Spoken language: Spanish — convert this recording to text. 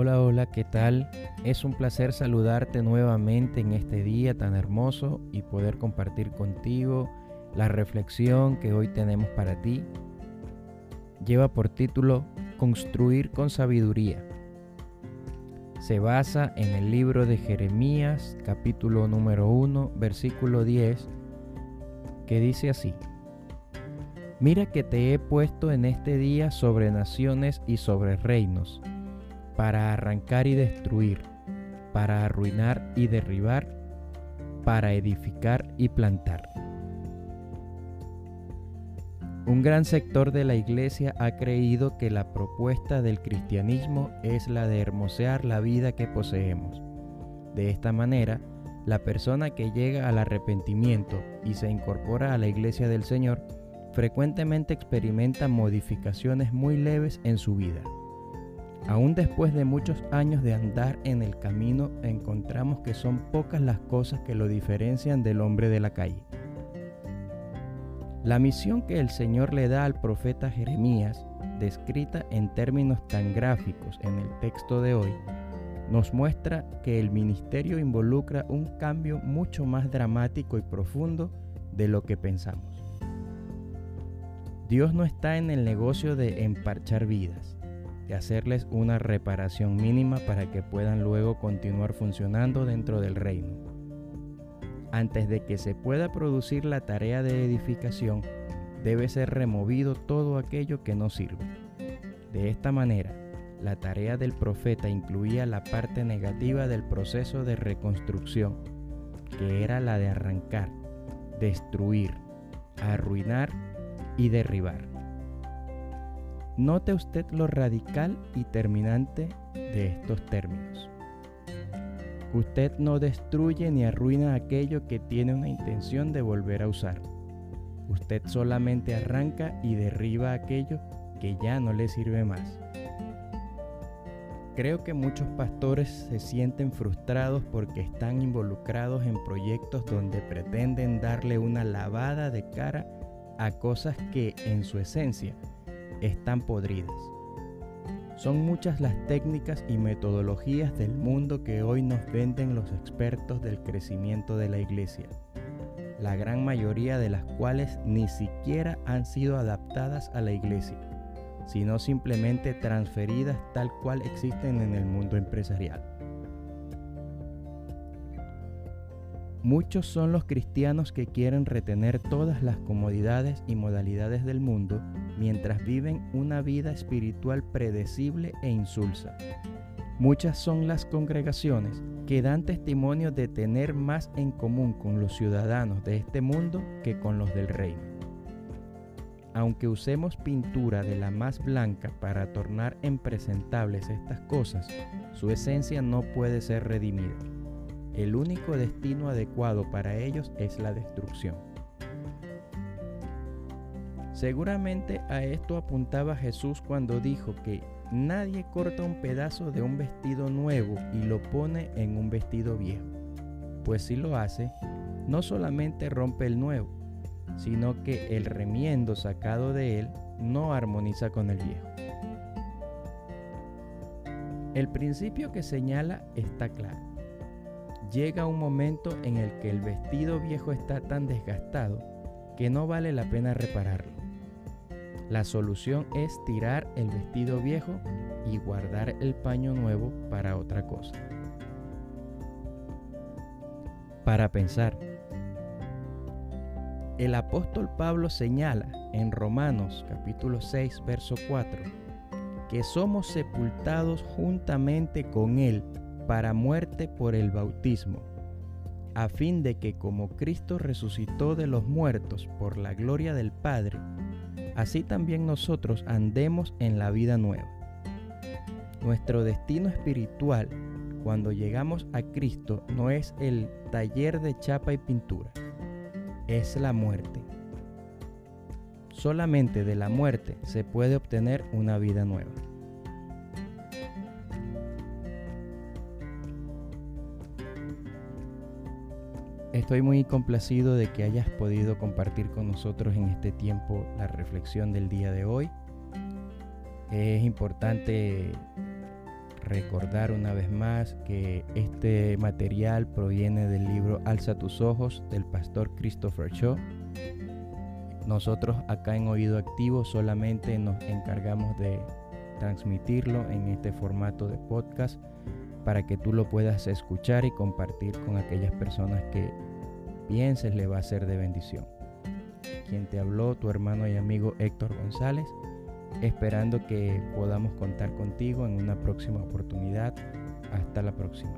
Hola, hola, ¿qué tal? Es un placer saludarte nuevamente en este día tan hermoso y poder compartir contigo la reflexión que hoy tenemos para ti. Lleva por título Construir con sabiduría. Se basa en el libro de Jeremías, capítulo número 1, versículo 10, que dice así. Mira que te he puesto en este día sobre naciones y sobre reinos para arrancar y destruir, para arruinar y derribar, para edificar y plantar. Un gran sector de la iglesia ha creído que la propuesta del cristianismo es la de hermosear la vida que poseemos. De esta manera, la persona que llega al arrepentimiento y se incorpora a la iglesia del Señor frecuentemente experimenta modificaciones muy leves en su vida. Aún después de muchos años de andar en el camino, encontramos que son pocas las cosas que lo diferencian del hombre de la calle. La misión que el Señor le da al profeta Jeremías, descrita en términos tan gráficos en el texto de hoy, nos muestra que el ministerio involucra un cambio mucho más dramático y profundo de lo que pensamos. Dios no está en el negocio de emparchar vidas de hacerles una reparación mínima para que puedan luego continuar funcionando dentro del reino. Antes de que se pueda producir la tarea de edificación, debe ser removido todo aquello que no sirve. De esta manera, la tarea del profeta incluía la parte negativa del proceso de reconstrucción, que era la de arrancar, destruir, arruinar y derribar. Note usted lo radical y terminante de estos términos. Usted no destruye ni arruina aquello que tiene una intención de volver a usar. Usted solamente arranca y derriba aquello que ya no le sirve más. Creo que muchos pastores se sienten frustrados porque están involucrados en proyectos donde pretenden darle una lavada de cara a cosas que en su esencia están podridas. Son muchas las técnicas y metodologías del mundo que hoy nos venden los expertos del crecimiento de la iglesia, la gran mayoría de las cuales ni siquiera han sido adaptadas a la iglesia, sino simplemente transferidas tal cual existen en el mundo empresarial. Muchos son los cristianos que quieren retener todas las comodidades y modalidades del mundo mientras viven una vida espiritual predecible e insulsa. Muchas son las congregaciones que dan testimonio de tener más en común con los ciudadanos de este mundo que con los del reino. Aunque usemos pintura de la más blanca para tornar en presentables estas cosas, su esencia no puede ser redimida el único destino adecuado para ellos es la destrucción. Seguramente a esto apuntaba Jesús cuando dijo que nadie corta un pedazo de un vestido nuevo y lo pone en un vestido viejo, pues si lo hace, no solamente rompe el nuevo, sino que el remiendo sacado de él no armoniza con el viejo. El principio que señala está claro llega un momento en el que el vestido viejo está tan desgastado que no vale la pena repararlo. La solución es tirar el vestido viejo y guardar el paño nuevo para otra cosa. Para pensar, el apóstol Pablo señala en Romanos capítulo 6 verso 4 que somos sepultados juntamente con él para muerte por el bautismo, a fin de que como Cristo resucitó de los muertos por la gloria del Padre, así también nosotros andemos en la vida nueva. Nuestro destino espiritual cuando llegamos a Cristo no es el taller de chapa y pintura, es la muerte. Solamente de la muerte se puede obtener una vida nueva. Estoy muy complacido de que hayas podido compartir con nosotros en este tiempo la reflexión del día de hoy. Es importante recordar una vez más que este material proviene del libro Alza tus ojos del pastor Christopher Shaw. Nosotros acá en Oído Activo solamente nos encargamos de transmitirlo en este formato de podcast para que tú lo puedas escuchar y compartir con aquellas personas que pienses le va a ser de bendición. Quien te habló, tu hermano y amigo Héctor González esperando que podamos contar contigo en una próxima oportunidad. Hasta la próxima.